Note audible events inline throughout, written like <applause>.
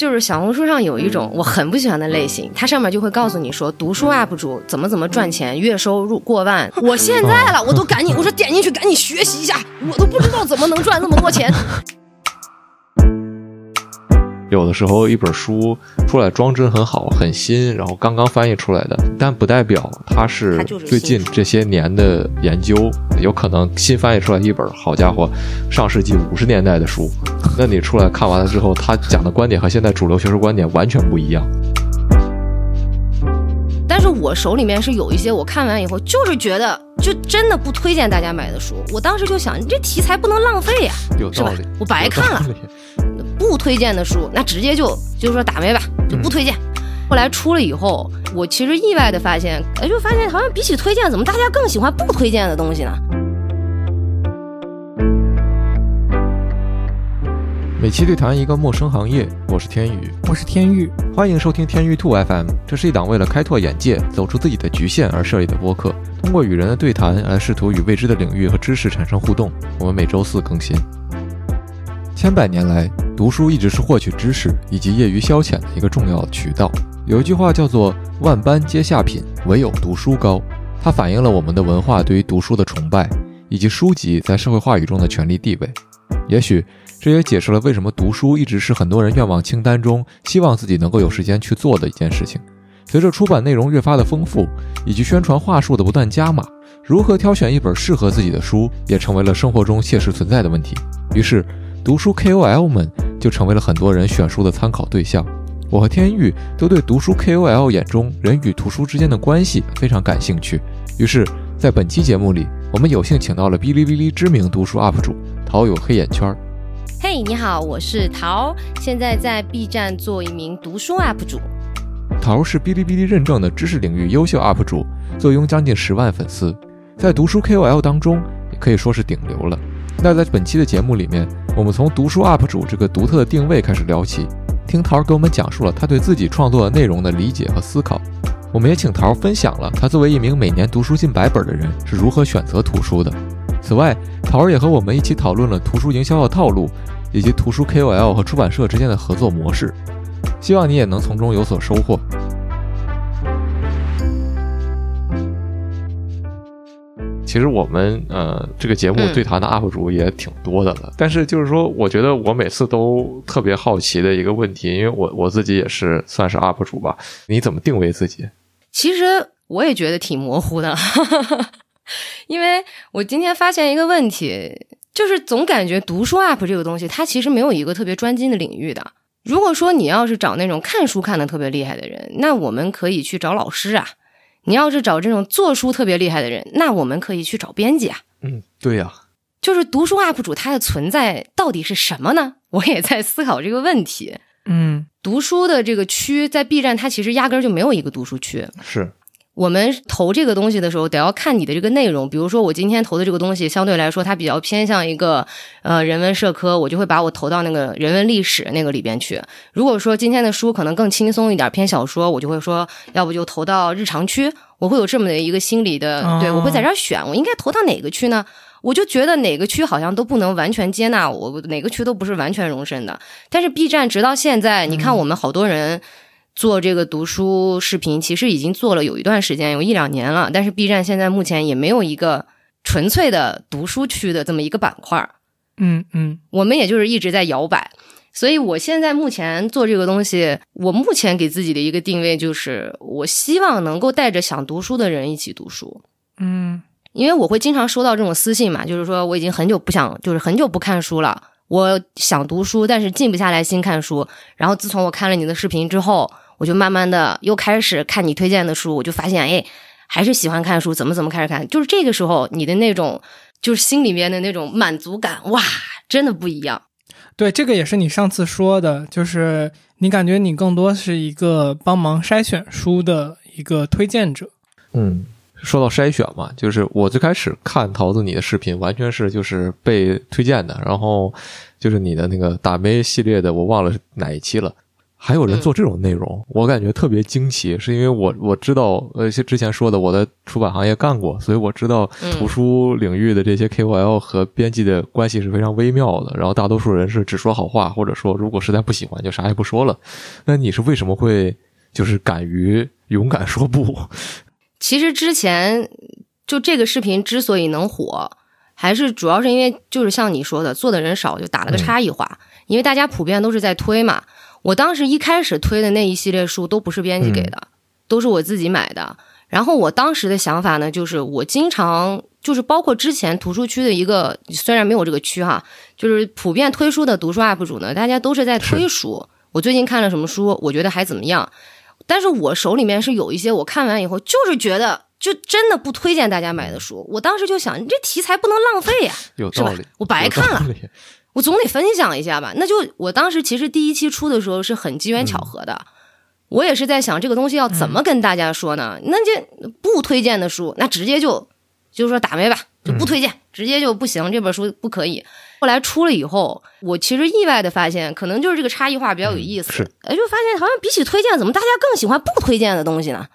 就是小红书上有一种我很不喜欢的类型，它上面就会告诉你说，读书 UP 主怎么怎么赚钱，月收入过万。我现在了，我都赶紧，我说点进去赶紧学习一下，我都不知道怎么能赚那么多钱。有的时候一本书出来装帧很好，很新，然后刚刚翻译出来的，但不代表它是最近这些年的研究。有可能新翻译出来一本，好家伙，上世纪五十年代的书，那你出来看完了之后，他讲的观点和现在主流学术观点完全不一样。但是我手里面是有一些，我看完以后就是觉得，就真的不推荐大家买的书。我当时就想，你这题材不能浪费呀、是吧有道理，？我白看了不推荐的书，那直接就就是说打没吧，就不推荐。后来出了以后，我其实意外的发现，哎，就发现好像比起推荐，怎么大家更喜欢不推荐的东西呢？每期对谈一个陌生行业，我是天宇，我是天域，欢迎收听天域兔 FM。这是一档为了开拓眼界、走出自己的局限而设立的播客，通过与人的对谈来试图与未知的领域和知识产生互动。我们每周四更新。千百年来，读书一直是获取知识以及业余消遣的一个重要渠道。有一句话叫做“万般皆下品，唯有读书高”，它反映了我们的文化对于读书的崇拜，以及书籍在社会话语中的权力地位。也许这也解释了为什么读书一直是很多人愿望清单中希望自己能够有时间去做的一件事情。随着出版内容越发的丰富，以及宣传话术的不断加码，如何挑选一本适合自己的书，也成为了生活中切实存在的问题。于是，读书 KOL 们就成为了很多人选书的参考对象。我和天域都对读书 KOL 眼中人与图书之间的关系非常感兴趣。于是，在本期节目里，我们有幸请到了哔哩哔哩知名读书 UP 主陶有黑眼圈儿。嘿，你好，我是陶，现在在 B 站做一名读书 UP 主。陶是哔哩哔哩认证的知识领域优秀 UP 主，坐拥将近十万粉丝，在读书 KOL 当中也可以说是顶流了。那在本期的节目里面，我们从读书 UP 主这个独特的定位开始聊起，听桃给我们讲述了他对自己创作的内容的理解和思考。我们也请桃分享了他作为一名每年读书近百本的人是如何选择图书的。此外，桃儿也和我们一起讨论了图书营销的套路，以及图书 KOL 和出版社之间的合作模式。希望你也能从中有所收获。其实我们呃这个节目对谈的 UP 主也挺多的了，但是就是说，我觉得我每次都特别好奇的一个问题，因为我我自己也是算是 UP 主吧，你怎么定位自己？其实我也觉得挺模糊的，因为我今天发现一个问题，就是总感觉读书 UP 这个东西，它其实没有一个特别专精的领域的。如果说你要是找那种看书看的特别厉害的人，那我们可以去找老师啊；你要是找这种做书特别厉害的人，那我们可以去找编辑啊。嗯，对呀、就是读书 UP 主它的存在到底是什么呢？我也在思考这个问题。嗯读书的这个区在 B 站，它其实压根儿就没有一个读书区。是我们投这个东西的时候，得要看你的这个内容。比如说，我今天投的这个东西，相对来说它比较偏向一个呃人文社科，我就会把我投到那个人文历史那个里边去。如果说今天的书可能更轻松一点，偏小说，我就会说，要不就投到日常区。我会有这么的一个心理的，哦对我会在这儿选，我应该投到哪个区呢？我就觉得哪个区好像都不能完全接纳我，哪个区都不是完全容身的。但是 B 站直到现在，你看我们好多人做这个读书视频，其实已经做了有一段时间，有一两年了。但是 B 站现在目前也没有一个纯粹的读书区的这么一个板块儿，嗯嗯我们也就是一直在摇摆。所以我现在目前做这个东西，我目前给自己的一个定位就是，我希望能够带着想读书的人一起读书。嗯因为我会经常收到这种私信嘛，就是说我已经很久不想，就是很久不看书了，我想读书，但是静不下来心看书。然后自从我看了你的视频之后，我就慢慢的又开始看你推荐的书，我就发现，哎，还是喜欢看书，怎么怎么开始看，就是这个时候你的那种，就是心里面的那种满足感，哇，真的不一样。对，这个也是你上次说的，就是你感觉你更多是一个帮忙筛选书的一个推荐者。嗯，说到筛选嘛，就是我最开始看桃子你的视频，完全是就是被推荐的，然后就是你的那个打杯系列的，我忘了是哪一期了。还有人做这种内容，我感觉特别惊奇，是因为我我知道，呃，之前说的我在出版行业干过，所以我知道图书领域的这些 KOL 和编辑的关系是非常微妙的。然后大多数人是只说好话，或者说如果实在不喜欢就啥也不说了。那你是为什么会就是敢于勇敢说不？其实之前就这个视频之所以能火，还是主要是因为就是像你说的，做的人少，就打了个差异化，因为大家普遍都是在推嘛。我当时一开始推的那一系列书都不是编辑给的，都是我自己买的。然后我当时的想法呢，就是我经常就是包括之前图书区的一个，虽然没有这个区哈，就是普遍推书的读书 UP 主呢，大家都是在推书。我最近看了什么书，我觉得还怎么样。但是我手里面是有一些我看完以后就是觉得就真的不推荐大家买的书。我当时就想，你这题材不能浪费呀，<laughs> 是吧？我白看了。我总得分享一下吧，那就我当时其实第一期出的时候是很机缘巧合的，我也是在想这个东西要怎么跟大家说呢？那就不推荐的书，那直接就就是说打没吧，就不推荐，直接就不行，这本书不可以。后来出了以后，我其实意外的发现，可能就是这个差异化比较有意思，是哎，就发现好像比起推荐，怎么大家更喜欢不推荐的东西呢？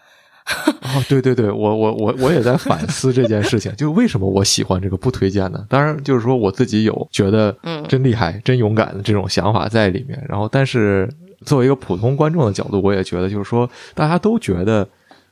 <laughs> 哦，对对对，我我我我也在反思这件事情，就为什么我喜欢这个不推荐呢？当然，就是说我自己有觉得，嗯，真厉害、真勇敢的这种想法在里面。然后，但是作为一个普通观众的角度，我也觉得，就是说大家都觉得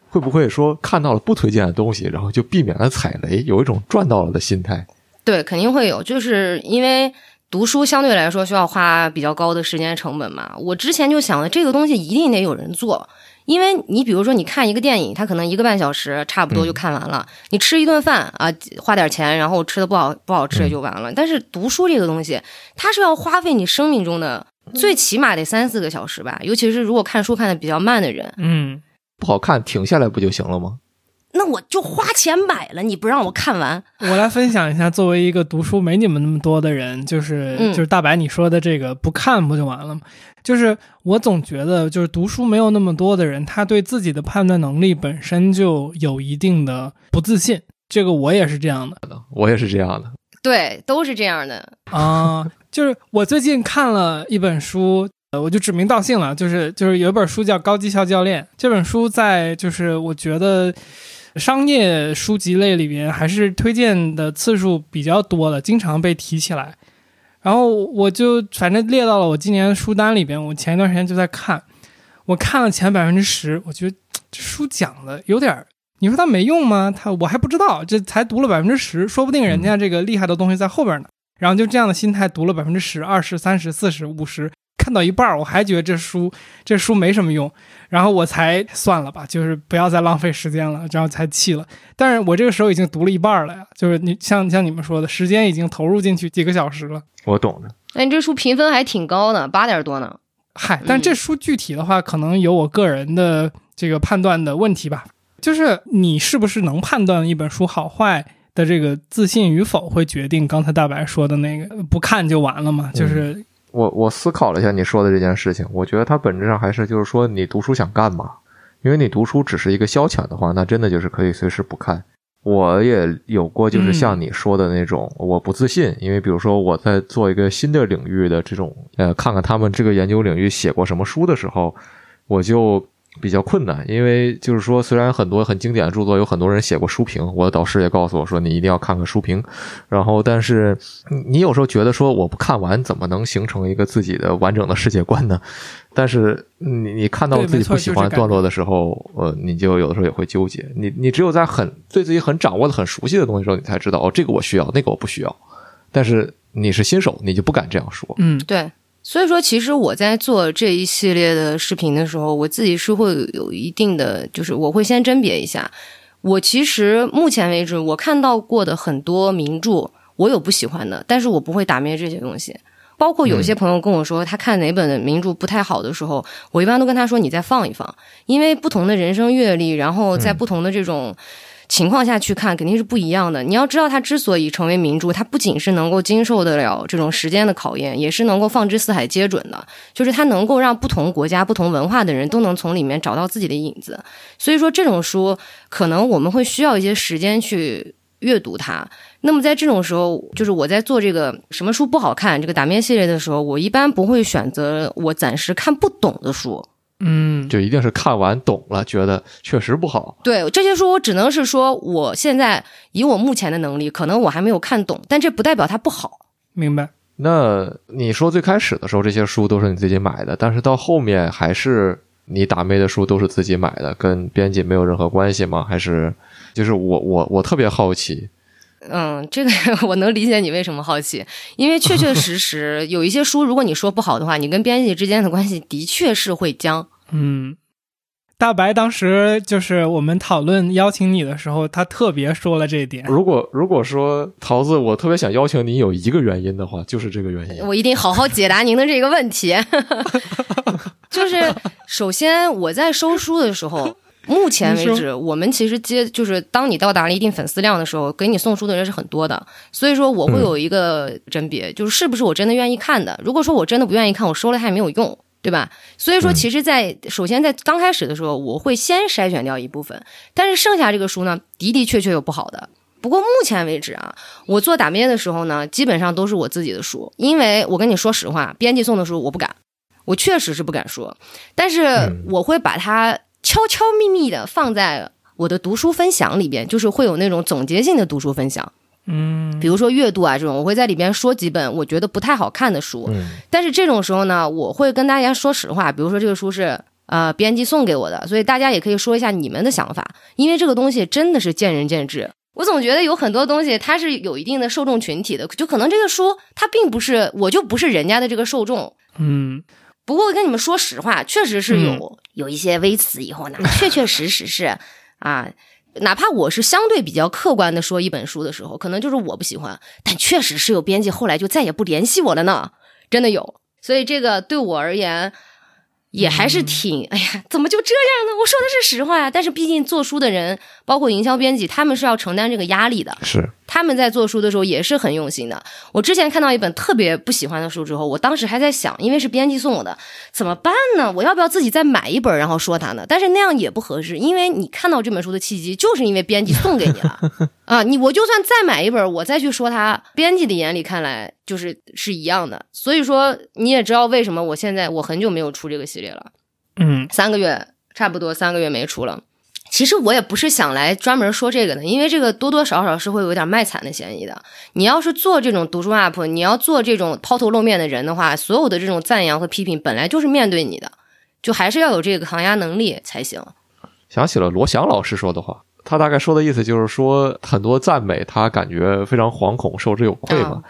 会不会说看到了不推荐的东西，然后就避免了踩雷，有一种赚到了的心态。对，肯定会有，就是因为读书相对来说需要花比较高的时间成本嘛。我之前就想了，这个东西一定得有人做。因为你比如说，你看一个电影，它可能一个半小时差不多就看完了。你吃一顿饭啊，花点钱，然后吃的不好不好吃也就完了。但是读书这个东西，它是要花费你生命中的最起码得三四个小时吧。尤其是如果看书看的比较慢的人，嗯，不好看停下来不就行了吗？那我就花钱买了，你不让我看完。我来分享一下，作为一个读书没你们那么多的人，就是就是大白你说的这个不看不就完了吗？就是我总觉得，就是读书没有那么多的人，他对自己的判断能力本身就有一定的不自信。这个我也是这样的，我也是这样的，对，都是这样的啊。就是我最近看了一本书。呃，我就指名道姓了，就是就是有一本书叫《高绩效教练》，这本书在就是我觉得商业书籍类里边还是推荐的次数比较多的，经常被提起来。然后我就反正列到了我今年书单里边。我前一段时间就在看，我看了前百分之十，我觉得这书讲的有点儿你说它没用吗？它我还不知道，这才读了百分之十，说不定人家这个厉害的东西在后边呢。然后就这样的心态读了百分之十、二十、三十、四十、五十。看到一半我还觉得这书这书没什么用，然后我才算了吧，就是不要再浪费时间了，然后才弃了。但是我这个时候已经读了一半了呀，就是你像像你们说的，时间已经投入进去几个小时了。我懂的。哎，你这书评分还挺高的，八点多呢。嗨，但这书具体的话，可能有我个人的这个判断的问题吧。就是你是不是能判断一本书好坏的这个自信与否，会决定刚才大白说的那个不看就完了嘛？就是。我我思考了一下你说的这件事情，我觉得它本质上还是就是说你读书想干嘛？因为你读书只是一个消遣的话，那真的就是可以随时不看。我也有过就是像你说的那种，我不自信，因为比如说我在做一个新的领域的这种，呃，看看他们这个研究领域写过什么书的时候，我就。比较困难，因为就是说，虽然很多很经典的著作有很多人写过书评，我的导师也告诉我说，你一定要看看书评。然后，但是你有时候觉得说，我不看完怎么能形成一个自己的完整的世界观呢？但是你你看到自己不喜欢段落的时候，呃，你就有的时候也会纠结。你你只有在很对自己很掌握的很熟悉的东西时候，你才知道哦，这个我需要，那个我不需要。但是你是新手，你就不敢这样说。嗯，对。所以说，其实我在做这一系列的视频的时候，我自己是会有一定的，就是我会先甄别一下。我其实目前为止，我看到过的很多名著，我有不喜欢的，但是我不会打灭这些东西。包括有些朋友跟我说，他看哪本的名著不太好的时候，我一般都跟他说：“你再放一放，因为不同的人生阅历，然后在不同的这种。”情况下去看肯定是不一样的。你要知道，它之所以成为名著，它不仅是能够经受得了这种时间的考验，也是能够放之四海皆准的。就是它能够让不同国家、不同文化的人都能从里面找到自己的影子。所以说，这种书可能我们会需要一些时间去阅读它。那么在这种时候，就是我在做这个什么书不好看这个打面系列的时候，我一般不会选择我暂时看不懂的书。嗯，就一定是看完懂了，觉得确实不好。对这些书，我只能是说，我现在以我目前的能力，可能我还没有看懂，但这不代表它不好。明白。那你说最开始的时候，这些书都是你自己买的，但是到后面还是你打妹的书都是自己买的，跟编辑没有任何关系吗？还是就是我我我特别好奇，嗯，这个我能理解你为什么好奇，因为确确实实有一些书，如果你说不好的话，你跟编辑之间的关系的确是会僵。嗯，大白当时就是我们讨论邀请你的时候，他特别说了这一点。如果如果说桃子，我特别想邀请你，有一个原因的话，就是这个原因。我一定好好解答您的这个问题。<laughs> 就是首先我在收书的时候，目前为止，我们其实接就是当你到达了一定粉丝量的时候，给你送书的人是很多的，所以说我会有一个甄别，就是是不是我真的愿意看的。如果说我真的不愿意看，我收了它也没有用。对吧？所以说，嗯其实在，首先在刚开始的时候，我会先筛选掉一部分，但是剩下这个书呢，的的确确有不好的。不过目前为止啊，我做打咩的时候呢，基本上都是我自己的书，因为我跟你说实话，编辑送的书我不敢，我确实是不敢说，但是嗯我会把它悄悄咪咪的放在我的读书分享里边，就是会有那种总结性的读书分享，嗯比如说阅读啊这种，我会在里边说几本我觉得不太好看的书，嗯但是这种时候呢，我会跟大家说实话，比如说这个书是呃编辑送给我的，所以大家也可以说一下你们的想法，因为这个东西真的是见仁见智。我总觉得有很多东西它是有一定的受众群体的，就可能这个书它并不是我就不是人家的这个受众。嗯不过跟你们说实话，确实是有、嗯有一些微词以后呢，确确实实是啊。哪怕我是相对比较客观的说一本书的时候，可能就是我不喜欢，但确实是有编辑后来就再也不联系我了呢，真的有。所以这个对我而言也还是挺，哎呀，怎么就这样呢？我说的是实话呀。但是毕竟做书的人，包括营销编辑，他们是要承担这个压力的。是他们在做书的时候也是很用心的。我之前看到一本特别不喜欢的书之后，我当时还在想，因为是编辑送我的，怎么办呢？我要不要自己再买一本，然后说它呢？但是那样也不合适，因为你看到这本书的契机，就是因为编辑送给你了 <laughs> 啊。你我就算再买一本，我再去说它，编辑的眼里看来就是是一样的。所以说你也知道为什么我现在我很久没有出这个系列了。嗯三个月，差不多三个月没出了。其实我也不是想来专门说这个的，因为这个多多少少是会有点卖惨的嫌疑的。你要是做这种读书 UP，你要做这种抛头露面的人的话，所有的这种赞扬和批评本来就是面对你的，就还是要有这个抗压能力才行。想起了罗翔老师说的话，他大概说的意思就是说，很多赞美他感觉非常惶恐，受之有愧嘛。啊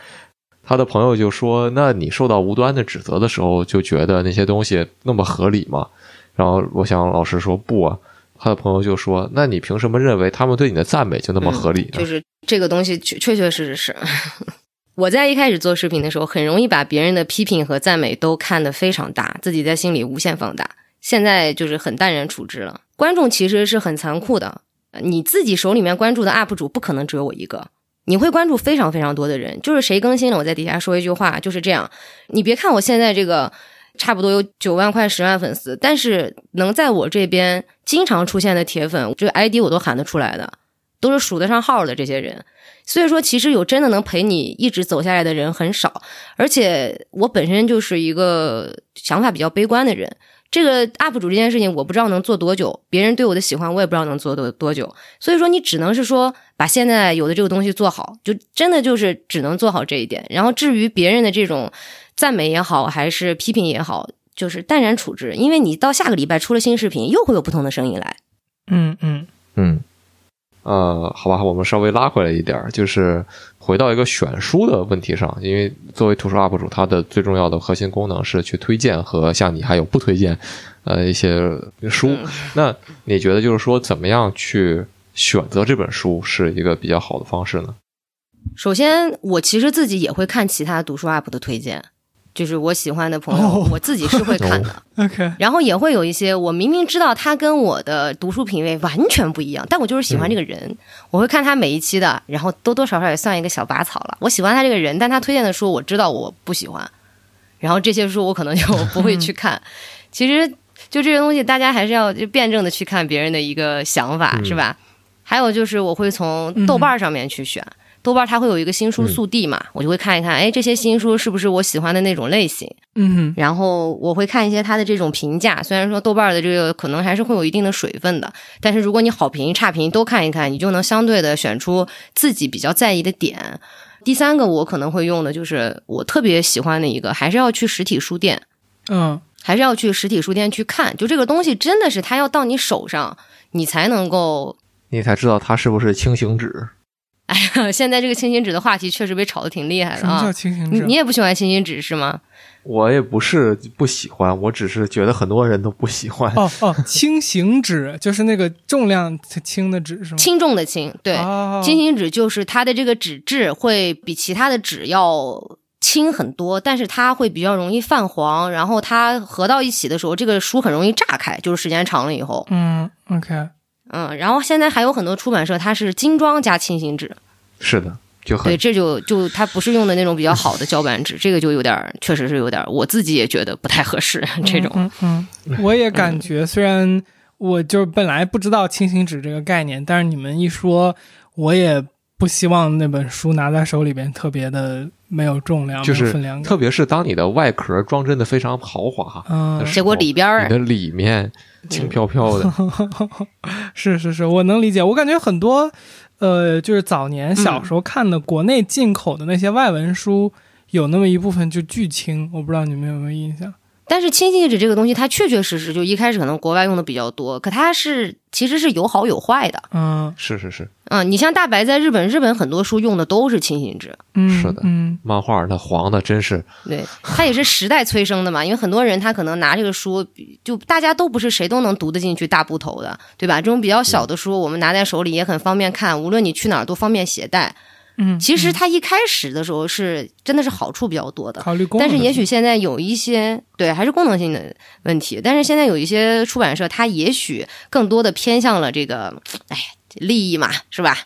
他的朋友就说：“那你受到无端的指责的时候，就觉得那些东西那么合理吗？”然后罗翔老师说：“不啊。”他的朋友就说：“那你凭什么认为他们对你的赞美就那么合理呢？”嗯就是这个东西确确确实实是。<laughs> 我在一开始做视频的时候，很容易把别人的批评和赞美都看得非常大，自己在心里无限放大。现在就是很淡然处之了。观众其实是很残酷的，你自己手里面关注的 UP 主不可能只有我一个，你会关注非常非常多的人。就是谁更新了，我在底下说一句话，就是这样。你别看我现在这个差不多有九万快十万粉丝，但是能在我这边经常出现的铁粉，这个 ID 我都喊得出来的，都是数得上号的这些人。所以说，其实有真的能陪你一直走下来的人很少，而且我本身就是一个想法比较悲观的人。这个 UP 主这件事情，我不知道能做多久，别人对我的喜欢，我也不知道能做多多久。所以说，你只能是说把现在有的这个东西做好，就真的就是只能做好这一点。然后至于别人的这种赞美也好，还是批评也好，就是淡然处之，因为你到下个礼拜出了新视频，又会有不同的声音来。嗯嗯嗯，呃，好吧，我们稍微拉回来一点儿，就是回到一个选书的问题上，因为作为图书 UP 主，它的最重要的核心功能是去推荐和像你还有不推荐，呃，一些书。嗯那你觉得就是说，怎么样去选择这本书是一个比较好的方式呢？首先，我其实自己也会看其他读书 UP 的推荐，就是我喜欢的朋友，哦我自己是会看的。<laughs> OK，然后也会有一些我明明知道他跟我的读书品味完全不一样，但我就是喜欢这个人，我会看他每一期的，然后多多少少也算一个小拔草了。我喜欢他这个人，但他推荐的书我知道我不喜欢，然后这些书我可能就不会去看。<laughs> 其实就这些东西，大家还是要就辩证的去看别人的一个想法，嗯是吧？还有就是我会从豆瓣上面去选。豆瓣它会有一个新书速递嘛，我就会看一看，哎，这些新书是不是我喜欢的那种类型？嗯然后我会看一些它的这种评价，虽然说豆瓣的这个可能还是会有一定的水分的，但是如果你好评、差评都看一看，你就能相对的选出自己比较在意的点。第三个我可能会用的就是我特别喜欢的一个，还是要去实体书店，嗯还是要去实体书店去看。就这个东西真的是它要到你手上，你才能够。你才知道它是不是轻型纸。哎呀，现在这个清醒纸的话题确实被炒得挺厉害的什么叫啊！你轻型纸？你也不喜欢清醒纸是吗？我也不是不喜欢，我只是觉得很多人都不喜欢。哦哦，轻型纸就是那个重量轻的纸是吗？轻重的轻，对，哦轻型纸就是它的这个纸质会比其他的纸要轻很多，但是它会比较容易泛黄，然后它合到一起的时候，这个书很容易炸开，就是时间长了以后，嗯，OK，嗯，然后现在还有很多出版社它是精装加轻型纸，是的，就很对，这就就它不是用的那种比较好的胶版纸，这个就有点，确实是有点，我自己也觉得不太合适这种。嗯嗯，<laughs> 嗯我也感觉，虽然我就本来不知道轻型纸这个概念，但是你们一说，我也不希望那本书拿在手里边特别的没有重量，就是分量感。特别是当你的外壳装帧的非常豪华，嗯结果里边儿你的里面轻飘飘的，<laughs> 是是是，我能理解。我感觉很多，呃，就是早年小时候看的国内进口的那些外文书，有那么一部分就巨轻，我不知道你们有没有印象？但是轻型纸这个东西，它确确实实就一开始可能国外用的比较多，可它是其实是有好有坏的。嗯是是是，嗯，你像大白在日本，日本很多书用的都是轻型纸，嗯，是的嗯漫画那黄的真是对，它也是时代催生的嘛。因为很多人他可能拿这个书，就大家都不是谁都能读得进去大部头的，对吧？这种比较小的书，我们拿在手里也很方便看，无论你去哪儿都方便携带。嗯，其实它一开始的时候是真的是好处比较多的，考虑功能，但是也许现在有一些对还是功能性的问题，但是现在有一些出版社，它也许更多的偏向了这个，哎，利益嘛，是吧？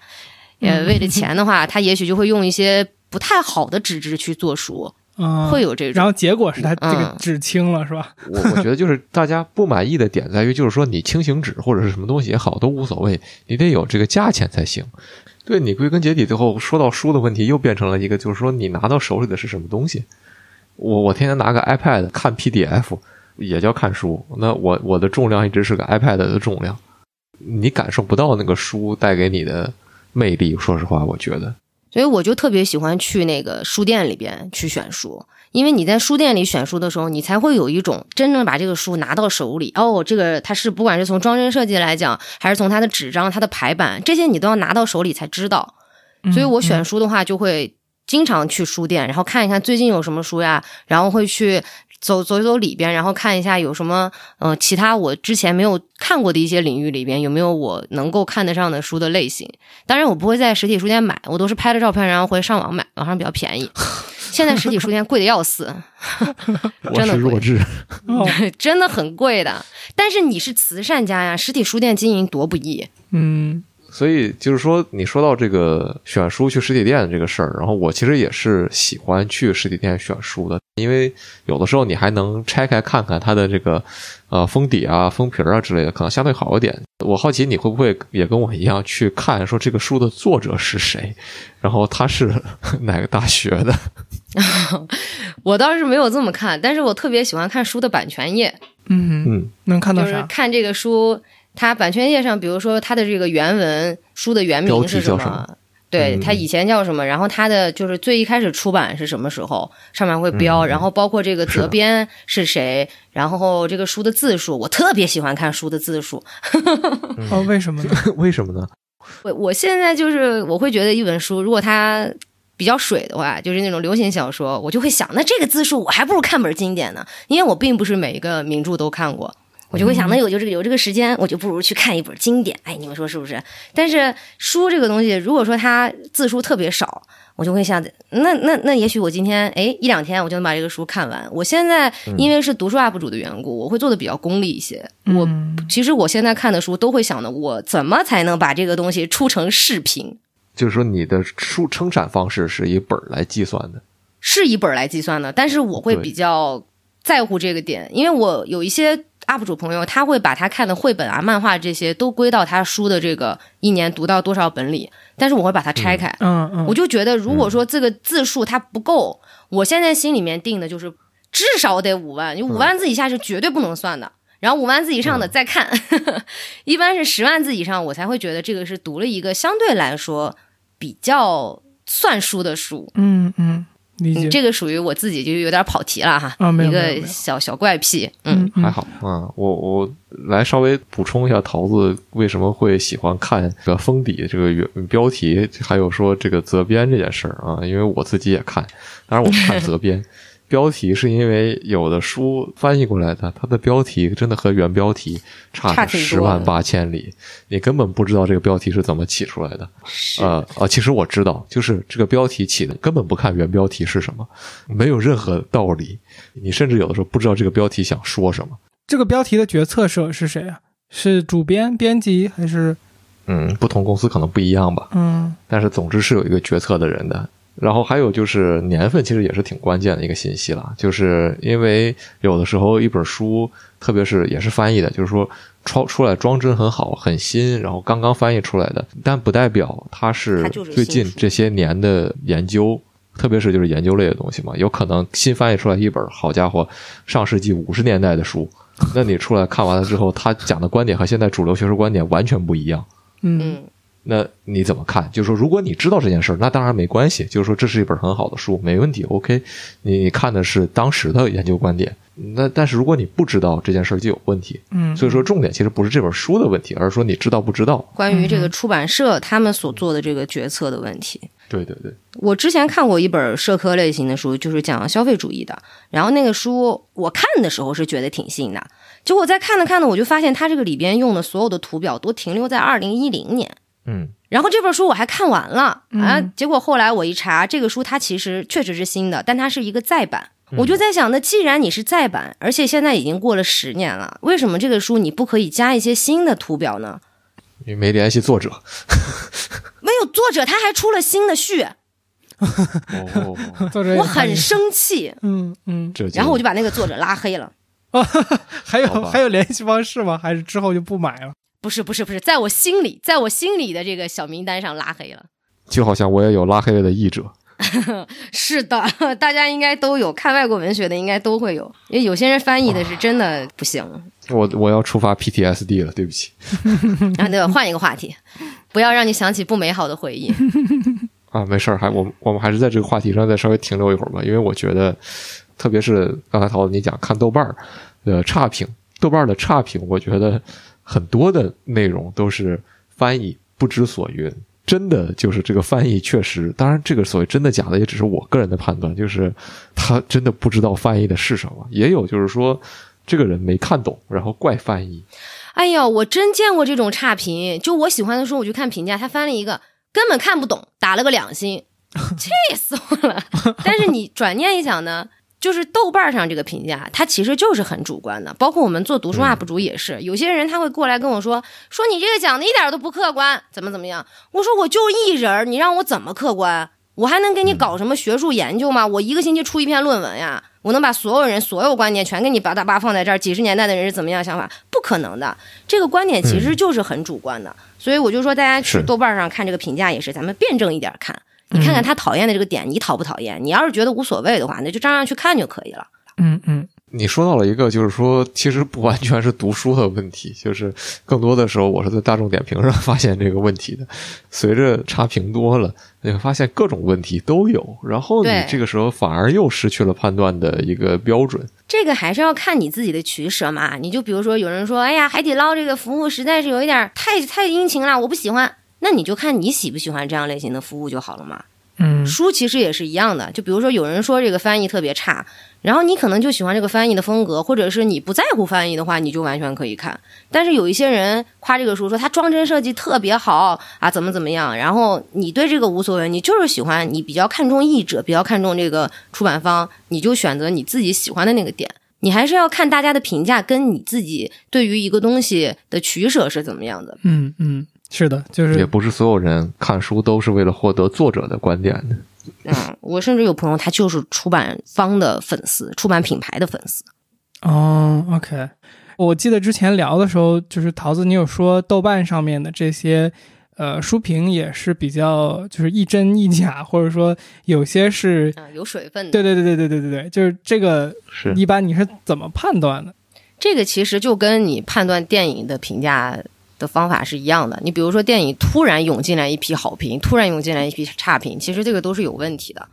呃，为了钱的话，它也许就会用一些不太好的纸质去做书，嗯会有这种。然后结果是它这个嗯纸轻了，是吧？我我觉得就是大家不满意的点在于，就是说你轻型纸或者是什么东西也好都无所谓，你得有这个价钱才行。对你归根结底，最后说到书的问题，又变成了一个就是说你拿到手里的是什么东西。我我天天拿个 iPad 看 PDF，也叫看书。那我我的重量一直是个 iPad 的重量，你感受不到那个书带给你的魅力。说实话，我觉得所以我就特别喜欢去那个书店里边去选书，因为你在书店里选书的时候，你才会有一种真正把这个书拿到手里。哦，这个它是不管是从装帧设计来讲，还是从它的纸张、它的排版，这些你都要拿到手里才知道。所以我选书的话，就会经常去书店，然后看一看最近有什么书呀，然后会去走走一走里边，然后看一下有什么呃其他我之前没有看过的一些领域里边有没有我能够看得上的书的类型。当然，我不会在实体书店买，我都是拍了照片，然后会上网买，网上比较便宜。<laughs> 现在实体书店贵的要死，<laughs> 我真的弱智。哦，<laughs> 真的很贵的。但是你是慈善家呀，实体书店经营多不易。嗯所以就是说，你说到这个选书去实体店这个事儿，然后我其实也是喜欢去实体店选书的，因为有的时候你还能拆开看看它的这个呃封底啊、封皮儿啊之类的，可能相对好一点。我好奇你会不会也跟我一样去看说这个书的作者是谁，然后他是哪个大学的？我倒是没有这么看，但是我特别喜欢看书的版权页，嗯，嗯，能看到啥？看这个书，它版权页上，比如说它的这个原文书的原名是什么对，嗯它以前叫什么？然后它的就是最一开始出版是什么时候，上面会标，嗯然后包括这个责编是谁，然后这个书的字数，我特别喜欢看书的字数。哦，为什么呢？<laughs> 为什么呢？我我现在就是我会觉得一本书，如果它比较水的话，就是那种流行小说，我就会想，那这个字数我还不如看本经典呢，因为我并不是每一个名著都看过。我就会想，那有就这个有这个时间，我就不如去看一本经典。哎，你们说是不是？但是书这个东西，如果说它字数特别少，我就会想，那那那也许我今天哎一两天我就能把这个书看完。我现在因为是读书 UP 主的缘故，我会做的比较功利一些。我嗯其实我现在看的书都会想的，我怎么才能把这个东西出成视频？就是说你的书生产方式是以本儿来计算的。是以本儿来计算的，但是我会比较在乎这个点，因为我有一些 UP 主朋友，他会把他看的绘本啊、漫画这些都归到他书的这个一年读到多少本里，但是我会把它拆开，嗯嗯，我就觉得如果说这个字数它不够，我现在心里面定的就是至少得五万，你五万字以下是绝对不能算的。然后五万字以上的再看，<laughs> 一般是十万字以上，我才会觉得这个是读了一个相对来说比较算书的书。嗯嗯，理解。嗯这个属于我自己就有点跑题了哈，啊一个小小怪癖。嗯，嗯嗯还好啊，我我来稍微补充一下桃子为什么会喜欢看这个封底这个原标题，还有说这个责编这件事儿啊，因为我自己也看，当然我不看 <laughs> 责编。标题是因为有的书翻译过来的，它的标题真的和原标题差差着十万八千里，你根本不知道这个标题是怎么起出来的。是呃啊，其实我知道，就是这个标题起的根本不看原标题是什么，没有任何道理。你甚至有的时候不知道这个标题想说什么。这个标题的决策者是谁啊？是主编、编辑还是？嗯，不同公司可能不一样吧，嗯但是总之是有一个决策的人的。然后还有就是年份，其实也是挺关键的一个信息了，就是因为有的时候一本书，特别是也是翻译的，就是说出出来装帧很好、很新，然后刚刚翻译出来的，但不代表它是最近这些年的研究，特别是就是研究类的东西嘛，有可能新翻译出来一本，好家伙，上世纪五十年代的书，<laughs> 那你出来看完了之后，他讲的观点和现在主流学术观点完全不一样。嗯。嗯那你怎么看？就是说，如果你知道这件事儿，那当然没关系。就是说，这是一本很好的书，没问题。OK，你你看的是当时的研究观点。那但是如果你不知道这件事儿，就有问题。嗯，所以说，重点其实不是这本书的问题，而是说你知道不知道。关于这个出版社他们所做的这个决策的问题。对对对，我之前看过一本社科类型的书，就是讲消费主义的。然后那个书我看的时候是觉得挺新的，结果在看了看呢，我就发现它这个里边用的所有的图表都停留在二零一零年。嗯然后这本书我还看完了啊，嗯结果后来我一查，这个书它其实确实是新的，但它是一个再版。我就在想，那既然你是再版，而且现在已经过了十年了，为什么这个书你不可以加一些新的图表呢？因为没联系作者。<laughs> 没有作者，他还出了新的序，哦，<laughs> 作者我很生气。嗯嗯，然后我就把那个作者拉黑了。<laughs> 还有还有联系方式吗？还是之后就不买了？不是不是不是，在我心里，在我心里的这个小名单上拉黑了。<laughs> 就好像我也有拉黑了的译者。<laughs> 是的，<laughs> 大家应该都有看外国文学的，应该都会有，因为有些人翻译的是真的不行。我我要触发 PTSD 了，对不起然后对？换一个话题，不要让你想起不美好的回忆。啊，没事儿，还我我们还是在这个话题上再稍微停留一会儿吧，因为我觉得，特别是刚才陶子你讲看豆瓣儿的差评，豆瓣儿的差评，我觉得很多的内容都是翻译不知所云。真的就是这个翻译确实，当然这个所谓真的假的也只是我个人的判断，就是他真的不知道翻译的是什么，也有就是说这个人没看懂，然后怪翻译。哎呀，我真见过这种差评。就我喜欢的书，我就看评价，他翻了一个根本看不懂，打了个两星，气死我了。<laughs> 但是你转念一想呢，就是豆瓣上这个评价，它其实就是很主观的。包括我们做读书 UP 主也是，有些人他会过来跟我说，说你这个讲的一点都不客观，怎么怎么样。我说我就一人儿，你让我怎么客观？我还能给你搞什么学术研究吗？我一个星期出一篇论文呀，我能把所有人所有观点全给你叭哒叭放在这儿？几十年代的人是怎么样想法？不可能的，这个观点其实就是很主观的。所以我就说，大家去豆瓣上看这个评价也是，咱们辩证一点看，你看看他讨厌的这个点，你讨不讨厌？你要是觉得无所谓的话，那就照样去看就可以了。嗯嗯你说到了一个，就是说，其实不完全是读书的问题，就是更多的时候，我是在大众点评上 <laughs> 发现这个问题的。随着差评多了，你会发现各种问题都有，然后你这个时候反而又失去了判断的一个标准。这个还是要看你自己的取舍嘛。你就比如说，有人说，哎呀，海底捞这个服务实在是有一点太太殷勤了，我不喜欢。那你就看你喜不喜欢这样类型的服务就好了嘛。嗯书其实也是一样的，就比如说有人说这个翻译特别差，然后你可能就喜欢这个翻译的风格，或者是你不在乎翻译的话，你就完全可以看。但是有一些人夸这个书说它装帧设计特别好啊，怎么怎么样，然后你对这个无所谓，你就是喜欢，你比较看重译者，比较看重这个出版方，你就选择你自己喜欢的那个点。你还是要看大家的评价，跟你自己对于一个东西的取舍是怎么样的。嗯嗯，是的，就是也不是所有人看书都是为了获得作者的观点的。嗯，我甚至有朋友他就是出版方的粉丝，出版品牌的粉丝。哦，OK。我记得之前聊的时候，就是桃子，你有说豆瓣上面的这些呃书评也是比较就是一真一假，或者说有些是啊，有水分的。对对对对对对对对，就是这个是一般你是怎么判断的？这个其实就跟你判断电影的评价的方法是一样的。你比如说，电影突然涌进来一批好评，突然涌进来一批差评，其实这个都是有问题的，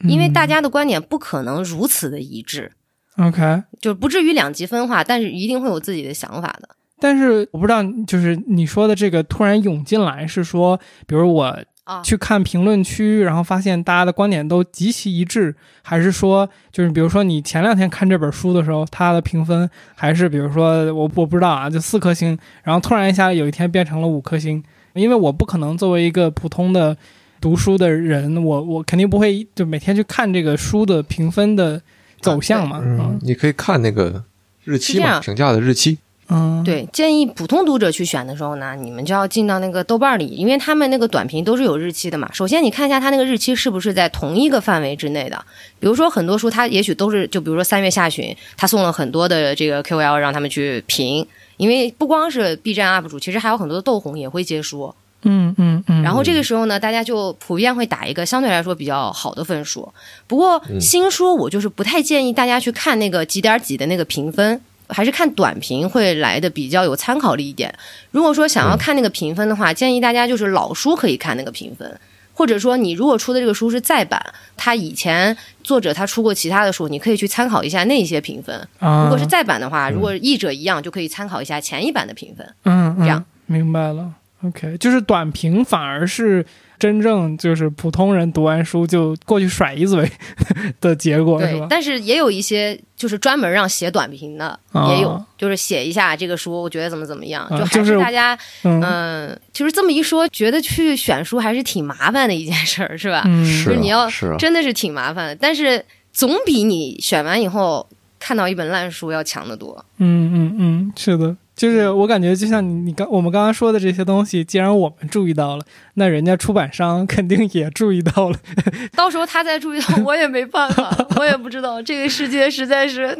因为大家的观点不可能如此的一致，嗯 OK，就不至于两极分化，但是一定会有自己的想法的。但是我不知道，就是你说的这个突然涌进来，是说，比如我啊，去看评论区，然后发现大家的观点都极其一致，还是说，就是比如说你前两天看这本书的时候，它的评分还是比如说我我不知道啊，就四颗星，然后突然一下有一天变成了五颗星，因为我不可能作为一个普通的读书的人，我我肯定不会就每天去看这个书的评分的走向嘛，嗯，你可以看那个日期嘛，评价的日期。嗯，对，建议普通读者去选的时候呢，你们就要进到那个豆瓣里，因为他们那个短评都是有日期的嘛。首先，你看一下它那个日期是不是在同一个范围之内的。比如说，很多书它也许都是，就比如说三月下旬，他送了很多的这个 KOL 让他们去评，因为不光是 B 站 UP 主，其实还有很多的豆红也会接书。嗯嗯嗯，然后这个时候呢，大家就普遍会打一个相对来说比较好的分数。不过新书我就是不太建议大家去看那个几点几的那个评分，还是看短评会来的比较有参考力一点。如果说想要看那个评分的话，建议大家就是老书可以看那个评分。或者说，你如果出的这个书是再版，他以前作者他出过其他的书，你可以去参考一下那些评分。啊，如果是再版的话，如果译者一样，就可以参考一下前一版的评分。嗯，嗯这样明白了。OK，就是短评反而是真正就是普通人读完书就过去甩一嘴 <laughs> 的结果，是吧，？对但是也有一些就是专门让写短评的，啊也有，就是写一下这个书，我觉得怎么怎么样，就还啊就是大家，嗯嗯、就是这么一说，觉得去选书还是挺麻烦的一件事儿，是吧？嗯，是啊就是你要是啊，真的是挺麻烦的，但是总比你选完以后看到一本烂书要强得多。嗯嗯嗯，是的，就是我感觉就像你你刚我们刚刚说的这些东西，既然我们注意到了，那人家出版商 <laughs> 肯定也注意到了。<laughs> 到时候他再注意到，我也没办法，我也不知道。这个世界实在是，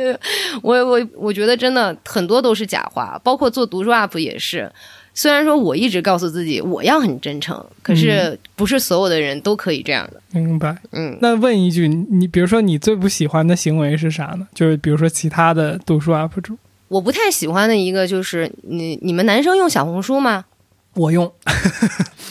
<laughs> 我我我觉得真的很多都是假话，包括做读书 UP 也是。虽然说我一直告诉自己我要很真诚，可是不是所有的人都可以这样的。明白。嗯，那问一句，你比如说你最不喜欢的行为是啥呢？就是比如说其他的读书 UP 主，我不太喜欢的一个就是你你们男生用小红书吗？我用，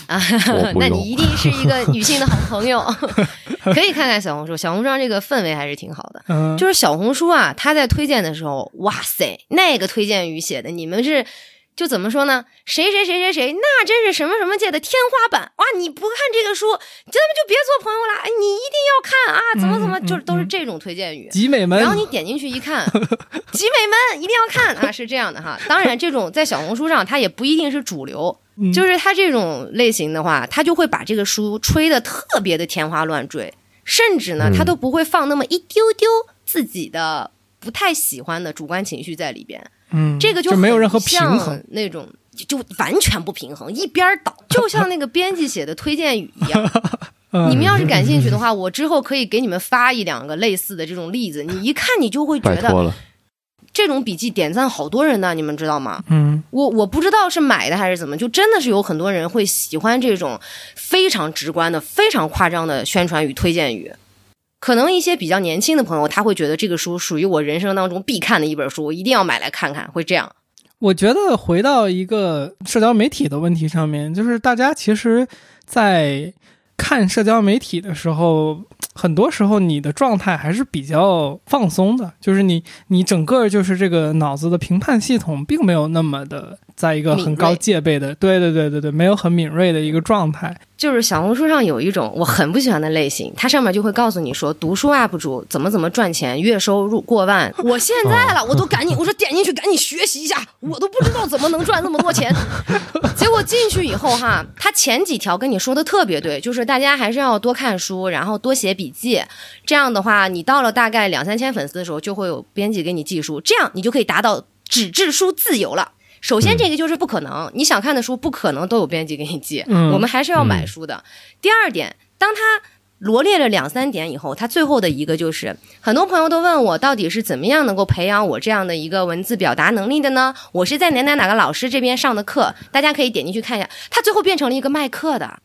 啊 <laughs> 那你一定是一个女性的好朋友，<laughs> 可以看看小红书。小红书上这个氛围还是挺好的。嗯，就是小红书啊，他在推荐的时候，哇塞，那个推荐语写的，你们是就怎么说呢？谁谁谁谁谁，那真是什么什么界的天花板哇！你不看这个书，咱们就别做朋友了。哎，你一定要看啊！怎么怎么，就是都是这种推荐语。集美们然，后你点进去一看，<laughs> 集美们一定要看啊，是这样的哈。当然，这种在小红书上它也不一定是主流，嗯就是它这种类型的话，它就会把这个书吹得特别的天花乱坠，甚至呢，嗯它都不会放那么一丢丢自己的不太喜欢的主观情绪在里边。嗯，这个就没有任何平衡。那种。就完全不平衡，一边倒，就像那个编辑写的推荐语一样。<laughs> 嗯你们要是感兴趣的话，我之后可以给你们发一两个类似的这种例子，你一看你就会觉得拜托了，这种笔记点赞好多人呢，你们知道吗？嗯我我不知道是买的还是怎么，就真的是有很多人会喜欢这种非常直观的、非常夸张的宣传语推荐语。可能一些比较年轻的朋友，他会觉得这个书属于我人生当中必看的一本书，我一定要买来看看，会这样。我觉得回到一个社交媒体的问题上面，就是大家其实，在看社交媒体的时候，很多时候你的状态还是比较放松的，就是你你整个就是这个脑子的评判系统并没有那么的在一个很高戒备的，对对对对对，没有很敏锐的一个状态。就是小红书上有一种我很不喜欢的类型，它上面就会告诉你说，读书 UP 主怎么怎么赚钱，月收入过万。<laughs> 我现在了，我都赶紧，<laughs> 我说点进去赶紧学习一下，我都不知道怎么能赚那么多钱。<laughs> 结果进去以后哈，他前几条跟你说的特别对，就是大家还是要多看书，然后多写笔记。这样的话，你到了大概两三千粉丝的时候，就会有编辑给你寄书，这样你就可以达到纸质书自由了。首先，这个就是不可能，你想看的书不可能都有编辑给你寄，嗯我们还是要买书的。第二点，当他罗列了两三点以后，他最后的一个就是，很多朋友都问我，到底是怎么样能够培养我这样的一个文字表达能力的呢？我是在哪哪哪个老师这边上的课，大家可以点进去看一下。他最后变成了一个卖课的，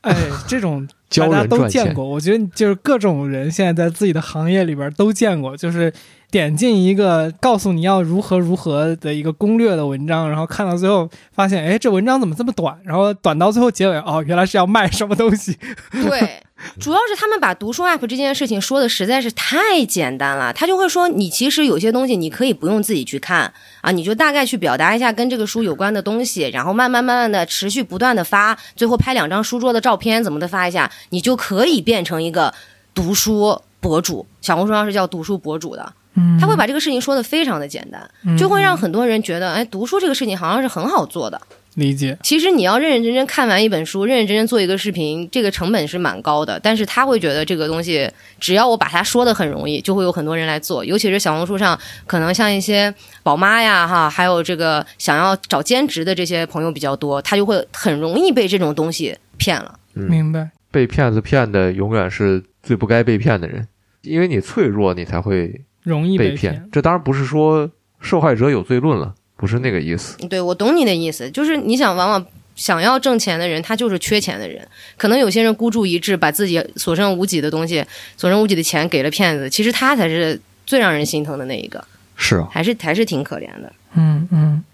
哎，这种教大家都见过，我觉得就是各种人现在在自己的行业里边都见过，就是点进一个告诉你要如何如何的一个攻略的文章，然后看到最后发现，哎，这文章怎么这么短？然后短到最后结尾，哦，原来是要卖什么东西。对，<laughs> 主要是他们把读书 app 这件事情说的实在是太简单了，他就会说你其实有些东西你可以不用自己去看啊，你就大概去表达一下跟这个书有关的东西，然后慢慢慢慢的持续不断的发，最后拍两张书桌的照片怎么的发一下，你就可以变成一个读书博主。小红书上是叫读书博主的，嗯他会把这个事情说的非常的简单，就会让很多人觉得，哎，读书这个事情好像是很好做的。理解，其实你要认认真真看完一本书，认认真真做一个视频，这个成本是蛮高的。但是他会觉得这个东西，只要我把它说的很容易，就会有很多人来做。尤其是小红书上，可能像一些宝妈呀，哈，还有这个想要找兼职的这些朋友比较多，他就会很容易被这种东西骗了。嗯明白。被骗子骗的永远是最不该被骗的人，因为你脆弱，你才会容易被骗。这当然不是说受害者有罪论了，不是那个意思。对我懂你的意思，就是你想往往想要挣钱的人，他就是缺钱的人。可能有些人孤注一掷，把自己所剩无几的东西、所剩无几的钱给了骗子，其实他才是最让人心疼的那一个。是啊，还是还是挺可怜的。嗯嗯，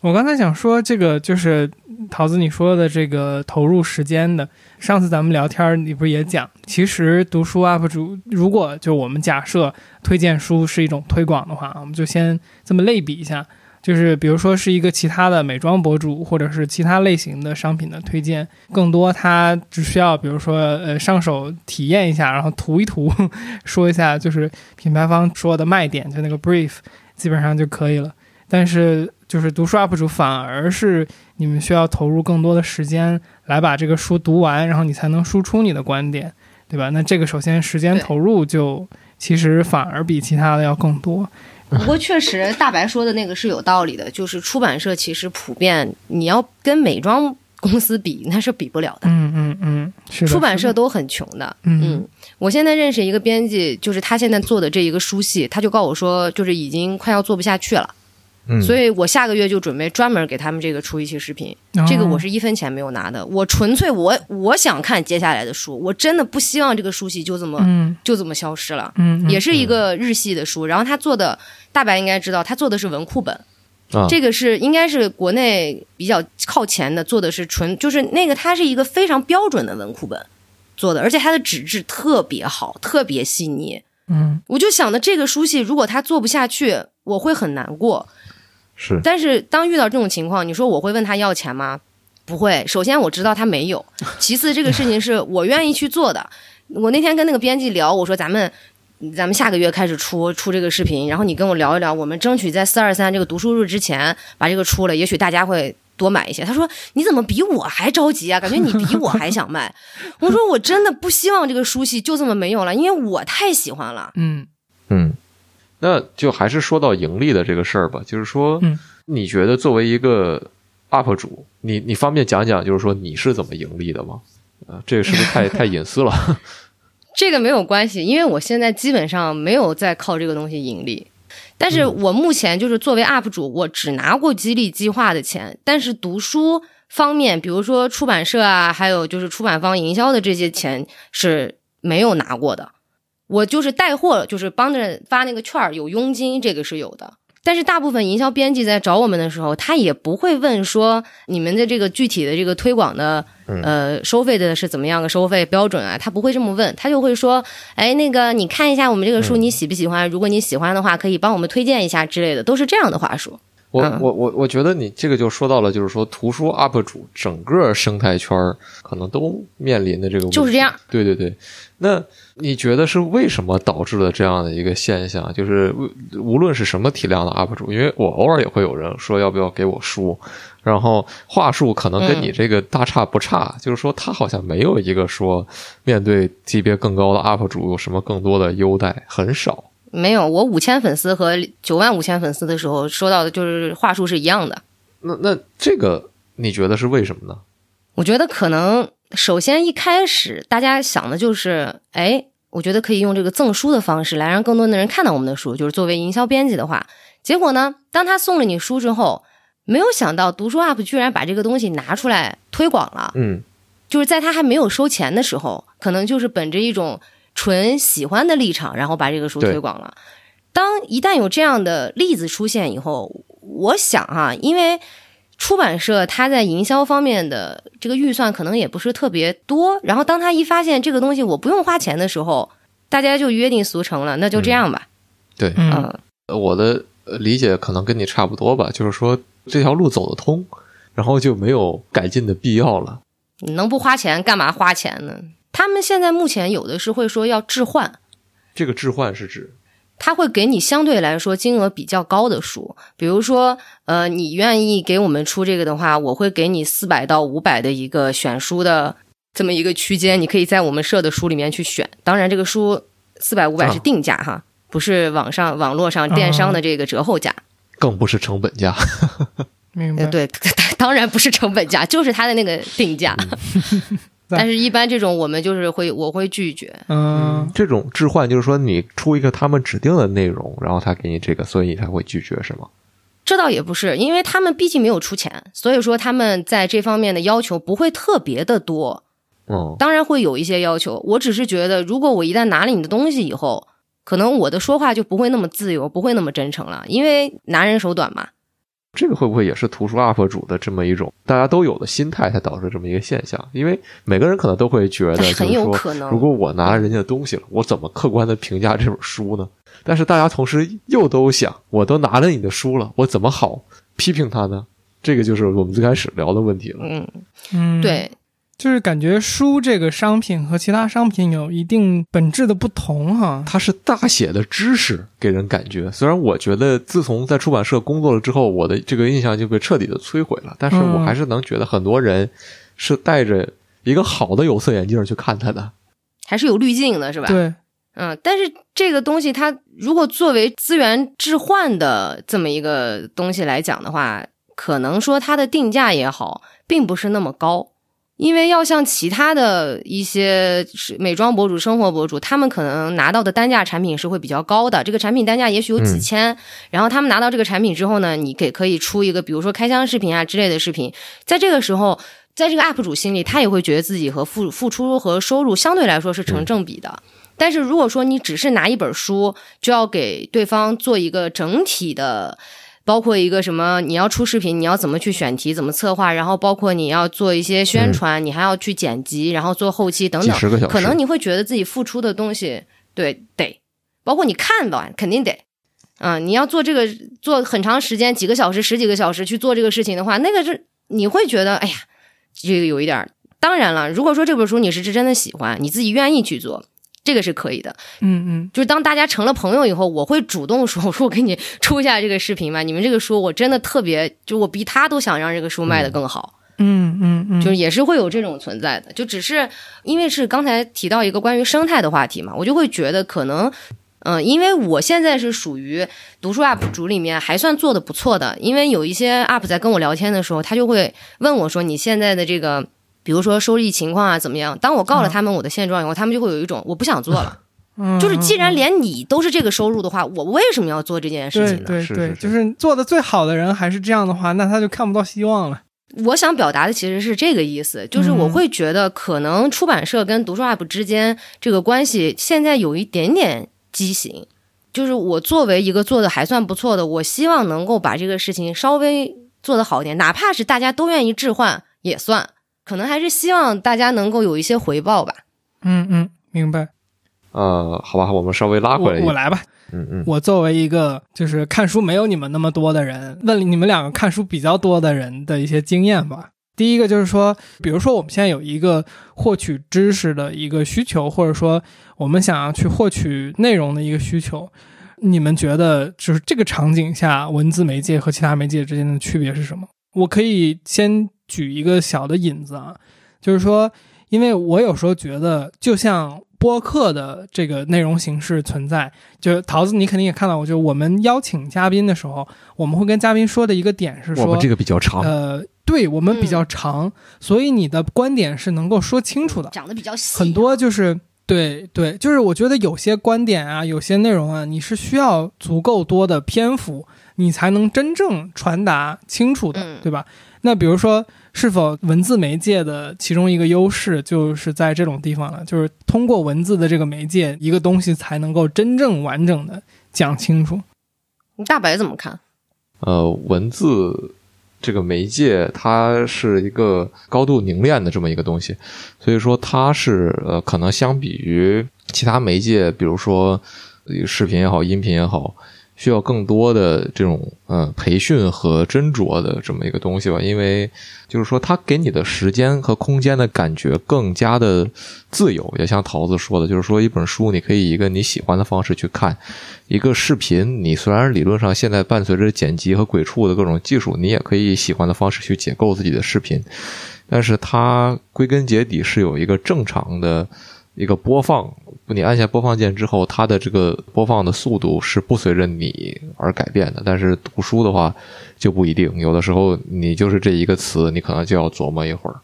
我刚才想说这个就是桃子你说的这个投入时间的。上次咱们聊天，你不是也讲，其实读书 UP 主如果就我们假设推荐书是一种推广的话，我们就先这么类比一下。就是比如说是一个其他的美妆博主，或者是其他类型的商品的推荐，更多他只需要比如说呃上手体验一下，然后涂一涂，<laughs> 说一下就是品牌方说的卖点，就那个 brief，基本上就可以了。但是就是读书 UP 主反而是你们需要投入更多的时间来把这个书读完，然后你才能输出你的观点，对吧？那这个首先时间投入就其实反而比其他的要更多。不过 <laughs> 确实，大白说的那个是有道理的，就是出版社其实普遍你要跟美妆公司比，那是比不了的。嗯嗯嗯，是的。出版社都很穷的，嗯我现在认识一个编辑，就是他现在做的这一个书系，他就告我说，就是已经快要做不下去了，嗯，所以我下个月就准备专门给他们这个出一期视频，哦。这个我是一分钱没有拿的，我纯粹我我想看接下来的书，我真的不希望这个书系就这么、嗯。就这么消失了。也是一个日系的书，然后他做的大白应该知道，他做的是文库本，啊，这个是应该是国内比较靠前的，做的是纯就是那个它是一个非常标准的文库本做的，而且它的纸质特别好，特别细腻。嗯。我就想的这个书系如果它做不下去，我会很难过。是但是当遇到这种情况，你说我会问他要钱吗？不会。首先我知道他没有，其次这个事情是我愿意去做的。我那天跟那个编辑聊，我说咱们咱们下个月开始出出这个视频，然后你跟我聊一聊，我们争取在四二三这个读书日之前把这个出了，也许大家会。多买一些。他说：“你怎么比我还着急啊？感觉你比我还想卖。” <laughs> 我说：“我真的不希望这个书系就这么没有了，因为我太喜欢了。嗯嗯，那就还是说到盈利的这个事儿吧，就是说，嗯你觉得作为一个 UP 主，你你方便讲讲，就是说你是怎么盈利的吗？啊，这个是不是太 <laughs> 太隐私了？<laughs> 这个没有关系，因为我现在基本上没有在靠这个东西盈利。但是我目前就是作为 UP 主，我只拿过激励计划的钱，但是读书方面，比如说出版社啊，还有就是出版方营销的这些钱是没有拿过的。我就是带货，就是帮着发那个券儿，有佣金，这个是有的。但是大部分营销编辑在找我们的时候，他也不会问说你们的这个具体的这个推广的呃收费的是怎么样个收费标准啊，他不会这么问，他就会说，哎，那个你看一下我们这个书你喜不喜欢？如果你喜欢的话，可以帮我们推荐一下之类的，都是这样的话术。我嗯我我我觉得你这个就说到了，就是说图书 UP 主整个生态圈儿可能都面临的这个问题就是这样。对对对，那你觉得是为什么导致了这样的一个现象？就是无无论是什么体量的 UP 主，因为我偶尔也会有人说要不要给我书，然后话术可能跟你这个大差不差，就是说他好像没有一个说面对级别更高的 UP 主有什么更多的优待，很少。没有，我五千粉丝和九万五千粉丝的时候收到的就是话术是一样的。那那这个你觉得是为什么呢？我觉得可能首先一开始大家想的就是，哎，我觉得可以用这个赠书的方式来让更多的人看到我们的书，就是作为营销编辑的话，结果呢，当他送了你书之后，没有想到读书 UP 居然把这个东西拿出来推广了，嗯，就是在他还没有收钱的时候，可能就是本着一种纯喜欢的立场，然后把这个书推广了。当一旦有这样的例子出现以后，我想哈、因为出版社它在营销方面的这个预算可能也不是特别多，然后当他一发现这个东西我不用花钱的时候，大家就约定俗成了，那就这样吧。对，嗯我的呃理解可能跟你差不多吧，就是说这条路走得通，然后就没有改进的必要了。你能不花钱干嘛花钱呢？他们现在目前有的是会说要置换，这个置换是指，他会给你相对来说金额比较高的书，比如说，呃，你愿意给我们出这个的话，我会给你四百到五百的一个选书的这么一个区间，你可以在我们设的书里面去选。当然，这个书四百五百啊是定价哈，不是网上网络上电商的这个折后价。更不是成本价。<laughs> 明白呃，。对，<laughs> 当然不是成本价，就是它的那个定价。但是，一般这种我们就是会，我会拒绝。嗯，这种置换就是说你出一个他们指定的内容，然后他给你这个，所以你才会拒绝，是吗？这倒也不是，因为他们毕竟没有出钱，所以说他们在这方面的要求不会特别的多。嗯，当然会有一些要求，我只是觉得，如果我一旦拿了你的东西以后，可能我的说话就不会那么自由，不会那么真诚了，因为拿人手短嘛。这个会不会也是图书 UP 主的这么一种大家都有的心态，才导致这么一个现象？因为每个人可能都会觉得，就是很有说，可能如果我拿了人家的东西了，我怎么客观的评价这本书呢？但是大家同时又都想，我都拿了你的书了，我怎么好批评他呢？这个就是我们最开始聊的问题了。嗯，嗯，，对，就是感觉书这个商品和其他商品有一定本质的不同哈。它是大写的知识，给人感觉。虽然我觉得自从在出版社工作了之后，我的这个印象就被彻底的摧毁了，但是我嗯还是能觉得很多人是带着一个好的有色眼镜去看它的。还是有滤镜的，是吧？，对，嗯，但是这个东西它如果作为资源置换的这么一个东西来讲的话，可能说它的定价也好，并不是那么高。因为要像其他的一些是美妆博主、生活博主，他们可能拿到的单价产品是会比较高的，这个产品单价也许有几嗯千，然后他们拿到这个产品之后呢，你给可以出一个，比如说开箱视频啊之类的视频，在这个时候，在这个 UP 主心里，他也会觉得自己和付付出和收入相对来说是成正比的。但是如果说你只是拿一本书，就要给对方做一个整体的，包括一个什么，你要出视频，你要怎么去选题，怎么策划，然后包括你要做一些宣传，你还要去剪辑，然后做后期等等，十个小时可能你会觉得自己付出的东西，对得，包括你看吧肯定得。嗯，你要做这个做很长时间，几个小时、十几个小时去做这个事情的话，那个是你会觉得，哎呀，这个有一点儿。当然了，如果说这本书你是真的喜欢，你自己愿意去做，这个是可以的。嗯嗯就是当大家成了朋友以后，我会主动说，我说我给你 <laughs> 出一下这个视频吧，你们这个书我真的特别，就我比他都想让这个书卖得更好。嗯嗯嗯，就是也是会有这种存在的，就只是因为是刚才提到一个关于生态的话题嘛，我就会觉得可能，嗯、因为我现在是属于读书 UP 主里面还算做的不错的，因为有一些 UP 在跟我聊天的时候，他就会问我说你现在的这个。比如说收益情况啊怎么样？当我告了他们我的现状以后，他们就会有一种我不想做了。<laughs> 嗯就是既然连你都是这个收入的话，我为什么要做这件事情呢？对对，是是就是做的最好的人还是这样的话，那他就看不到希望了。我想表达的其实是这个意思，就是我会觉得可能出版社跟读书 UP 之间这个关系现在有一点点畸形。就是我作为一个做的还算不错的，我希望能够把这个事情稍微做得好一点，哪怕是大家都愿意置换也算，可能还是希望大家能够有一些回报吧。嗯嗯，明白。呃，好吧，我们稍微拉我回来一点。我来吧。嗯嗯，我作为一个就是看书没有你们那么多的人，问你们两个看书比较多的人的一些经验吧。第一个就是说，比如说我们现在有一个获取知识的一个需求，或者说我们想要去获取内容的一个需求，你们觉得就是这个场景下文字媒介和其他媒介之间的区别是什么？我可以先举一个小的引子啊，就是说，因为我有时候觉得，就像播客的这个内容形式存在，就是桃子，你肯定也看到过，就是我们邀请嘉宾的时候，我们会跟嘉宾说的一个点是说，我们这个比较长。呃，对我们比较长，所以你的观点是能够说清楚的。讲的比较细，很多就是对对，就是我觉得有些观点啊，有些内容啊，你是需要足够多的篇幅，你才能真正传达清楚的，嗯对吧？那比如说，是否文字媒介的其中一个优势就是在这种地方了，就是通过文字的这个媒介，一个东西才能够真正完整的讲清楚。你大白怎么看？呃，文字这个媒介，它是一个高度凝练的这么一个东西，所以说它是呃，可能相比于其他媒介，比如说呃视频也好，音频也好，需要更多的这种、呃培训和斟酌的这么一个东西吧，因为就是说它给你的时间和空间的感觉更加的自由，也像桃子说的，就是说一本书你可以一个你喜欢的方式去看，一个视频你虽然理论上现在伴随着剪辑和鬼畜的各种技术，你也可以喜欢的方式去解构自己的视频，但是它归根结底是有一个正常的一个播放，你按下播放键之后，它的这个播放的速度是不随着你而改变的。但是读书的话就不一定，有的时候你就是这一个词，你可能就要琢磨一会儿。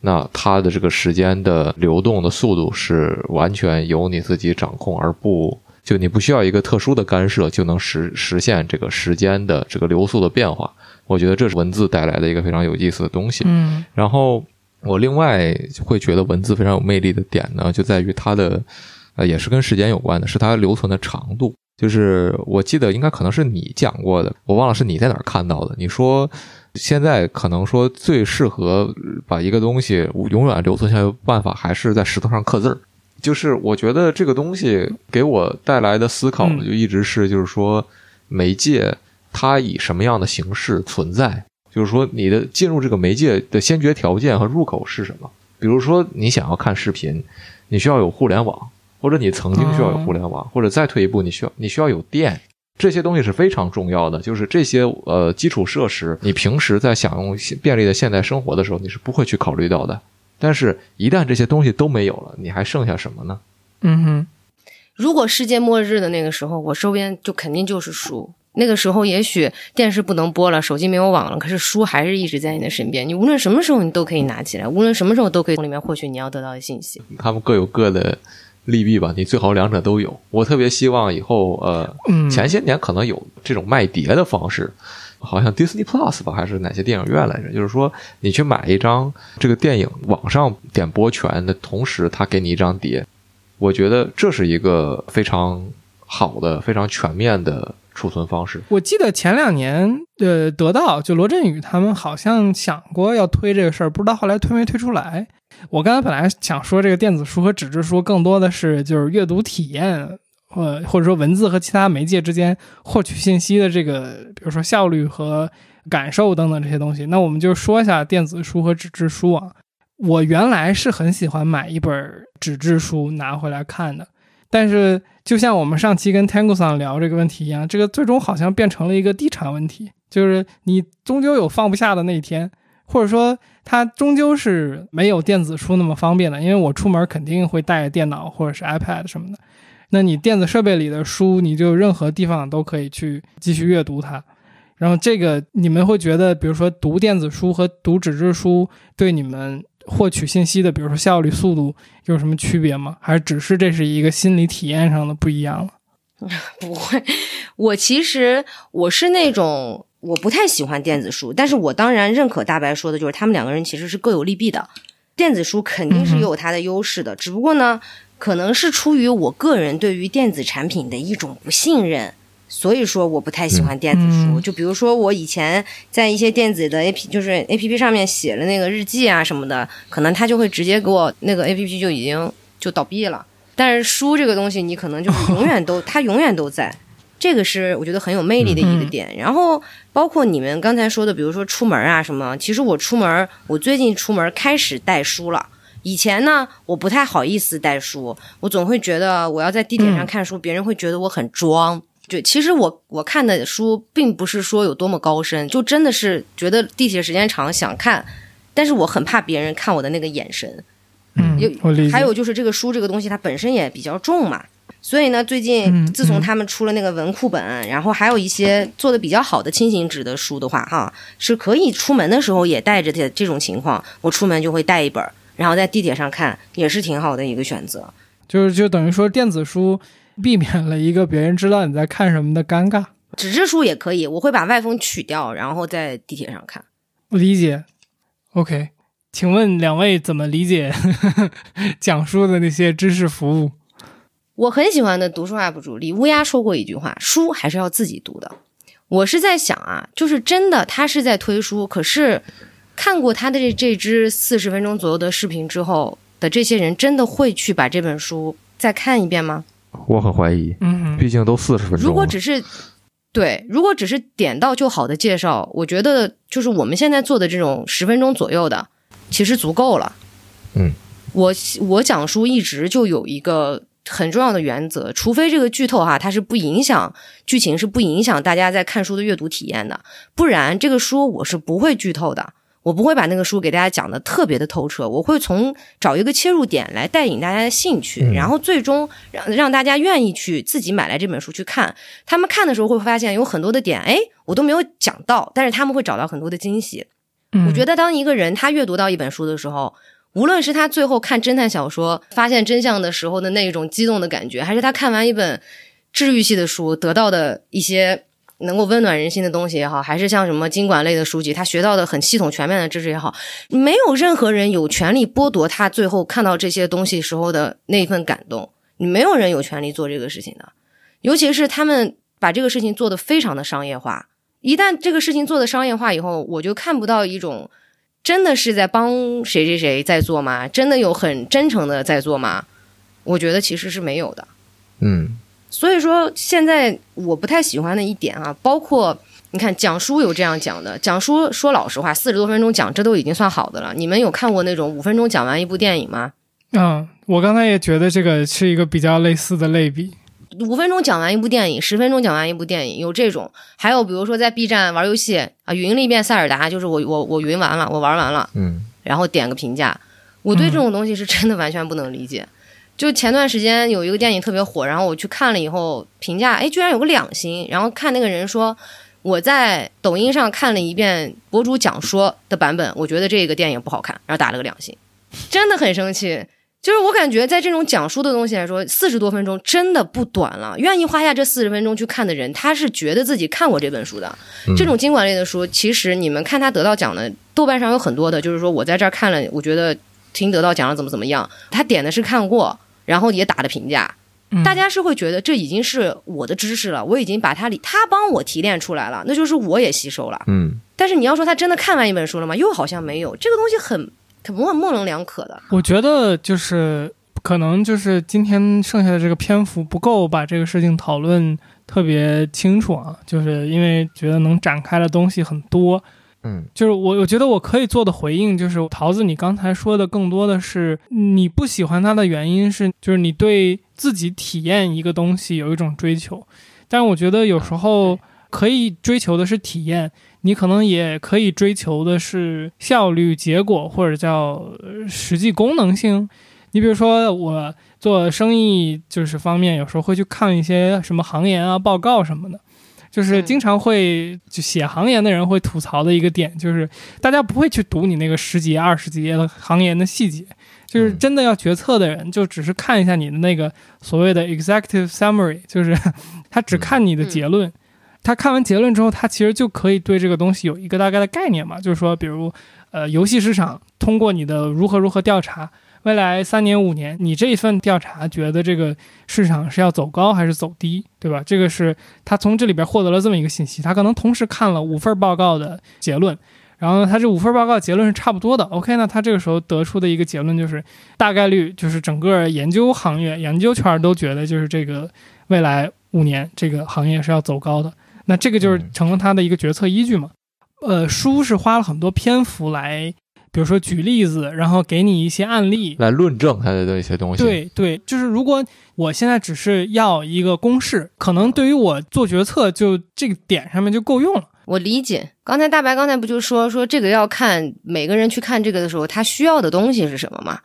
那它的这个时间的流动的速度是完全由你自己掌控，而不就你不需要一个特殊的干涉就能实实现这个时间的这个流速的变化。我觉得这是文字带来的一个非常有意思的东西。嗯然后我另外会觉得文字非常有魅力的点呢，就在于它的，呃，也是跟时间有关的，是它留存的长度。就是我记得应该可能是你讲过的，我忘了是你在哪儿看到的。你说现在可能说最适合把一个东西永远留存下来的办法，还是在石头上刻字儿。就是我觉得这个东西给我带来的思考就一直是，就是说媒介它以什么样的形式存在，就是说你的进入这个媒介的先决条件和入口是什么？比如说你想要看视频，你需要有互联网，或者你曾经需要有互联网，或者再退一步，你需要你需要有电。这些东西是非常重要的，就是这些呃基础设施，你平时在享用便利的现代生活的时候，你是不会去考虑到的。但是，一旦这些东西都没有了，你还剩下什么呢？嗯哼，如果世界末日的那个时候，我周边就肯定就是书。那个时候，也许电视不能播了，手机没有网了，可是书还是一直在你的身边。你无论什么时候，你都可以拿起来，无论什么时候都可以从里面获取你要得到的信息。<laughs> 他们各有各的利弊吧，你最好两者都有。我特别希望以后，呃，嗯前些年可能有这种卖碟的方式，好像 Disney Plus 吧，还是哪些电影院来着？就是说，你去买一张这个电影网上点播权的同时，他给你一张碟。我觉得这是一个非常好的、非常全面的储存方式。我记得前两年，呃，得到就罗振宇他们好像想过要推这个事儿，不知道后来推没推出来。我刚才本来想说，这个电子书和纸质书更多的是就是阅读体验，呃，或者说文字和其他媒介之间获取信息的这个，比如说效率和感受等等这些东西。那我们就说一下电子书和纸质书啊。我原来是很喜欢买一本纸质书拿回来看的，但是就像我们上期跟 Tango 桑聊这个问题一样，这个最终好像变成了一个地产问题，就是你终究有放不下的那一天，或者说它终究是没有电子书那么方便的，因为我出门肯定会带电脑或者是 iPad 什么的。那你电子设备里的书，你就任何地方都可以去继续阅读它。然后这个你们会觉得，比如说读电子书和读纸质书对你们获取信息的，比如说效率、速度有什么区别吗？还是只是这是一个心理体验上的不一样了？<laughs> 不会，我其实我是那种我不太喜欢电子书，但是我当然认可大白说的，就是他们两个人其实是各有利弊的。电子书肯定是有它的优势的，只不过呢，可能是出于我个人对于电子产品的一种不信任。所以说我不太喜欢电子书，嗯就比如说我以前在一些电子的 A P 就是 A P P 上面写了那个日记啊什么的，可能他就会直接给我那个 A P P 就已经就倒闭了。但是书这个东西，你可能就是永远都 <laughs> 它永远都在，这个是我觉得很有魅力的一个点。然后包括你们刚才说的，比如说出门啊什么，其实我出门，我最近出门开始带书了。以前呢，我不太好意思带书，我总会觉得我要在地铁上看书，别人会觉得我很装。对，其实我我看的书并不是说有多么高深，就真的是觉得地铁时间长想看，但是我很怕别人看我的那个眼神。嗯有。还有就是这个书这个东西它本身也比较重嘛，所以呢，最近嗯自从嗯他们出了那个文库本，然后还有一些做的比较好的轻型纸的书的话，哈，是可以出门的时候也带着的这种情况，我出门就会带一本，然后在地铁上看，也是挺好的一个选择。就是就等于说电子书避免了一个别人知道你在看什么的尴尬。纸质书也可以，我会把外封取掉，然后在地铁上看。我理解。OK，请问两位怎么理解 <laughs> 讲述的那些知识服务？我很喜欢的读书 UP 主李乌鸦说过一句话：“书还是要自己读的。”我是在想啊，就是真的他是在推书，可是看过他的这这支四十分钟左右的视频之后的这些人，真的会去把这本书再看一遍吗？我很怀疑，嗯毕竟都四十分钟。如果只是对，如果只是点到就好的介绍，我觉得就是我们现在做的这种十分钟左右的，其实足够了。嗯，我我讲书一直就有一个很重要的原则，除非这个剧透哈，它是不影响剧情，是不影响大家在看书的阅读体验的，不然这个书我是不会剧透的。我不会把那个书给大家讲的特别的透彻，我会从找一个切入点来带引大家的兴趣，嗯然后最终让让大家愿意去自己买来这本书去看。他们看的时候会发现有很多的点，哎，我都没有讲到，但是他们会找到很多的惊喜。嗯，我觉得当一个人他阅读到一本书的时候，无论是他最后看侦探小说发现真相的时候的那种激动的感觉，还是他看完一本治愈系的书得到的一些能够温暖人心的东西也好，还是像什么经管类的书籍，他学到的很系统全面的知识也好，没有任何人有权利剥夺他最后看到这些东西时候的那一份感动。你没有人有权利做这个事情的，尤其是他们把这个事情做得非常的商业化。一旦这个事情做的商业化以后，我就看不到一种真的是在帮谁谁谁在做吗？真的有很真诚的在做吗？我觉得其实是没有的。嗯所以说，现在我不太喜欢的一点啊，包括你看讲书有这样讲的，讲书说老实话，四十多分钟讲这都已经算好的了。你们有看过那种五分钟讲完一部电影吗？嗯，我刚才也觉得这个是一个比较类似的类比。五分钟讲完一部电影，十分钟讲完一部电影，有这种。还有比如说在 B 站玩游戏啊，云了一遍塞尔达，就是我我我云完了，我玩完了，嗯然后点个评价。我对这种东西是真的完全不能理解。就前段时间有一个电影特别火，然后我去看了以后，评价哎居然有个两星，然后看那个人说我在抖音上看了一遍博主讲说的版本，我觉得这个电影不好看，然后打了个两星，真的很生气。就是我感觉在这种讲述的东西来说，四十多分钟真的不短了。愿意花下这四十分钟去看的人，他是觉得自己看过这本书的。嗯这种经管类的书，其实你们看他得到奖的，豆瓣上有很多的，就是说我在这儿看了，我觉得听得到讲了怎么怎么样，他点的是看过，然后也打的评价，嗯大家是会觉得这已经是我的知识了，我已经把它里他帮我提炼出来了，那就是我也吸收了。嗯但是你要说他真的看完一本书了吗？又好像没有，这个东西很很模模棱两可的。我觉得就是可能就是今天剩下的这个篇幅不够把这个事情讨论特别清楚啊，就是因为觉得能展开的东西很多。嗯就是我我觉得我可以做的回应就是桃子，你刚才说的更多的是你不喜欢它的原因是就是你对自己体验一个东西有一种追求，但我觉得有时候可以追求的是体验，你可能也可以追求的是效率、结果或者叫实际功能性。你比如说我做生意就是方面，有时候会去看一些什么行研啊、报告什么的。就是嗯经常会就写行研的人会吐槽的一个点，就是大家不会去读你那个十几页、二十几页的行研的细节，就是真的要决策的人，就只是看一下你的那个所谓的 executive summary，就是他只看你的结论。他看完结论之后，他其实就可以对这个东西有一个大概的概念嘛，就是说，比如，呃，游戏市场通过你的如何如何调查，未来三年五年，你这一份调查觉得这个市场是要走高还是走低，对吧？这个是他从这里边获得了这么一个信息，他可能同时看了五份报告的结论，然后呢，他这五份报告结论是差不多的。OK，那他这个时候得出的一个结论就是，大概率就是整个研究行业、研究圈都觉得就是这个未来五年这个行业是要走高的。那这个就是成了他的一个决策依据嘛。呃，书是花了很多篇幅来，比如说举例子，然后给你一些案例，来论证它的一些东西。，对对，就是如果我现在只是要一个公式，可能对于我做决策就这个点上面就够用了。我理解，刚才大白刚才不就说说这个要看每个人去看这个的时候，他需要的东西是什么嘛，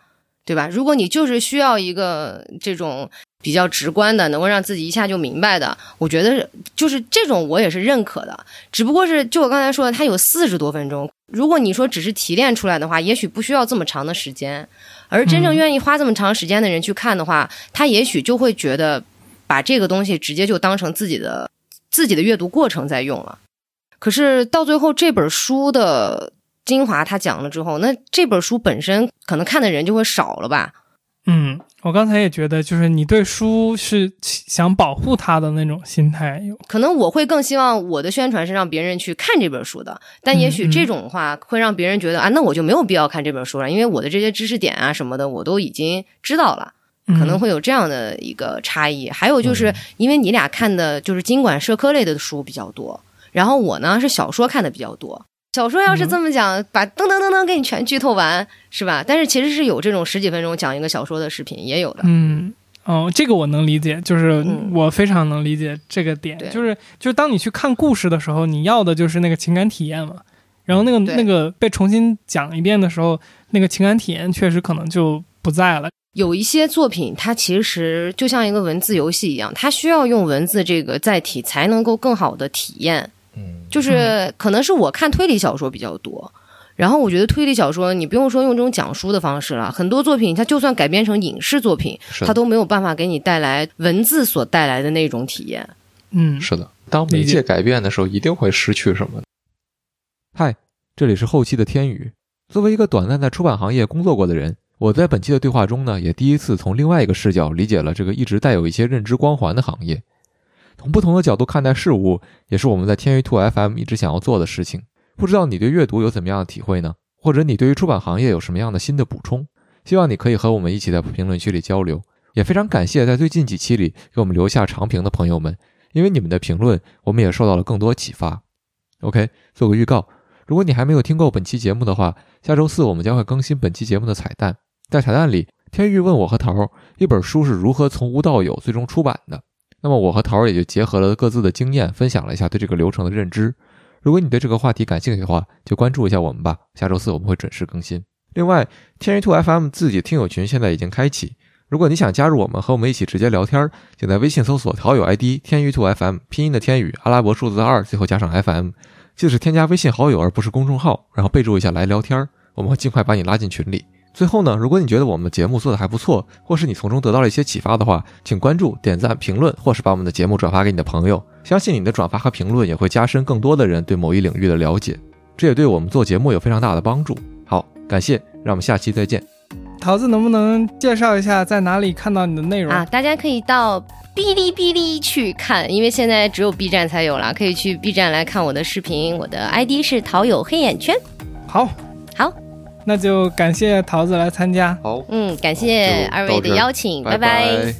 对吧？如果你就是需要一个这种比较直观的，能够让自己一下就明白的，我觉得就是这种我也是认可的。只不过是就我刚才说的，它有四十多分钟，如果你说只是提炼出来的话，也许不需要这么长的时间。而真正愿意花这么长时间的人去看的话，他也许就会觉得把这个东西直接就当成自己的自己的阅读过程在用了。可是到最后这本书的精华他讲了之后，那这本书本身可能看的人就会少了吧？嗯，我刚才也觉得，就是你对书是想保护它的那种心态。可能我会更希望我的宣传是让别人去看这本书的，但也许这种的话会让别人觉得啊，那我就没有必要看这本书了，因为我的这些知识点啊什么的我都已经知道了，可能会有这样的一个差异。还有就是因为你俩看的就是经管社科类的书比较多，然后我呢是小说看的比较多。小说要是这么讲，把噔噔噔噔给你全剧透完，是吧？但是其实是有这种十几分钟讲一个小说的视频，也有的。嗯，哦，这个我能理解，就是我非常能理解这个点，就是就是当你去看故事的时候，你要的就是那个情感体验嘛。然后那个那个被重新讲一遍的时候，那个情感体验确实可能就不在了。有一些作品，它其实就像一个文字游戏一样，它需要用文字这个载体才能够更好的体验。就是可能是我看推理小说比较多，然后我觉得推理小说你不用说用这种讲书的方式了，很多作品它就算改编成影视作品，它都没有办法给你带来文字所带来的那种体验。嗯，是的，当媒介改变的时候，一定会失去什么。嗨，这里是后期的天宇。作为一个短暂在出版行业工作过的人，我在本期的对话中呢，也第一次从另外一个视角理解了这个一直带有一些认知光环的行业。从不同的角度看待事物，也是我们在天娱兔 FM 一直想要做的事情。不知道你对阅读有怎么样的体会呢？或者你对于出版行业有什么样的新的补充？希望你可以和我们一起在评论区里交流。也非常感谢在最近几期里给我们留下长评的朋友们，因为你们的评论，我们也受到了更多启发。OK，做个预告，如果你还没有听够本期节目的话，下周四我们将会更新本期节目的彩蛋。在彩蛋里，天域问我和桃儿，一本书是如何从无到有最终出版的。那么我和桃儿也就结合了各自的经验，分享了一下对这个流程的认知。如果你对这个话题感兴趣的话，就关注一下我们吧。下周四我们会准时更新。另外，天娱兔 FM 自己听友群现在已经开启，如果你想加入我们，和我们一起直接聊天，请在微信搜索“好友 ID 天娱兔 FM”，拼音的天宇，阿拉伯数字二，最后加上 FM，记得是添加微信好友而不是公众号，然后备注一下来聊天，我们会尽快把你拉进群里。最后呢，如果你觉得我们的节目做的还不错，或是你从中得到了一些启发的话，请关注、点赞、评论，或是把我们的节目转发给你的朋友。相信你的转发和评论也会加深更多的人对某一领域的了解，这也对我们做节目有非常大的帮助。好，感谢，让我们下期再见。桃子能不能介绍一下在哪里看到你的内容啊？大家可以到哔哩哔哩去看，因为现在只有 B 站才有了，可以去 B 站来看我的视频。我的 ID 是桃友黑眼圈。好，好。那就感谢桃子来参加。好，嗯，感谢二位的邀请，拜拜。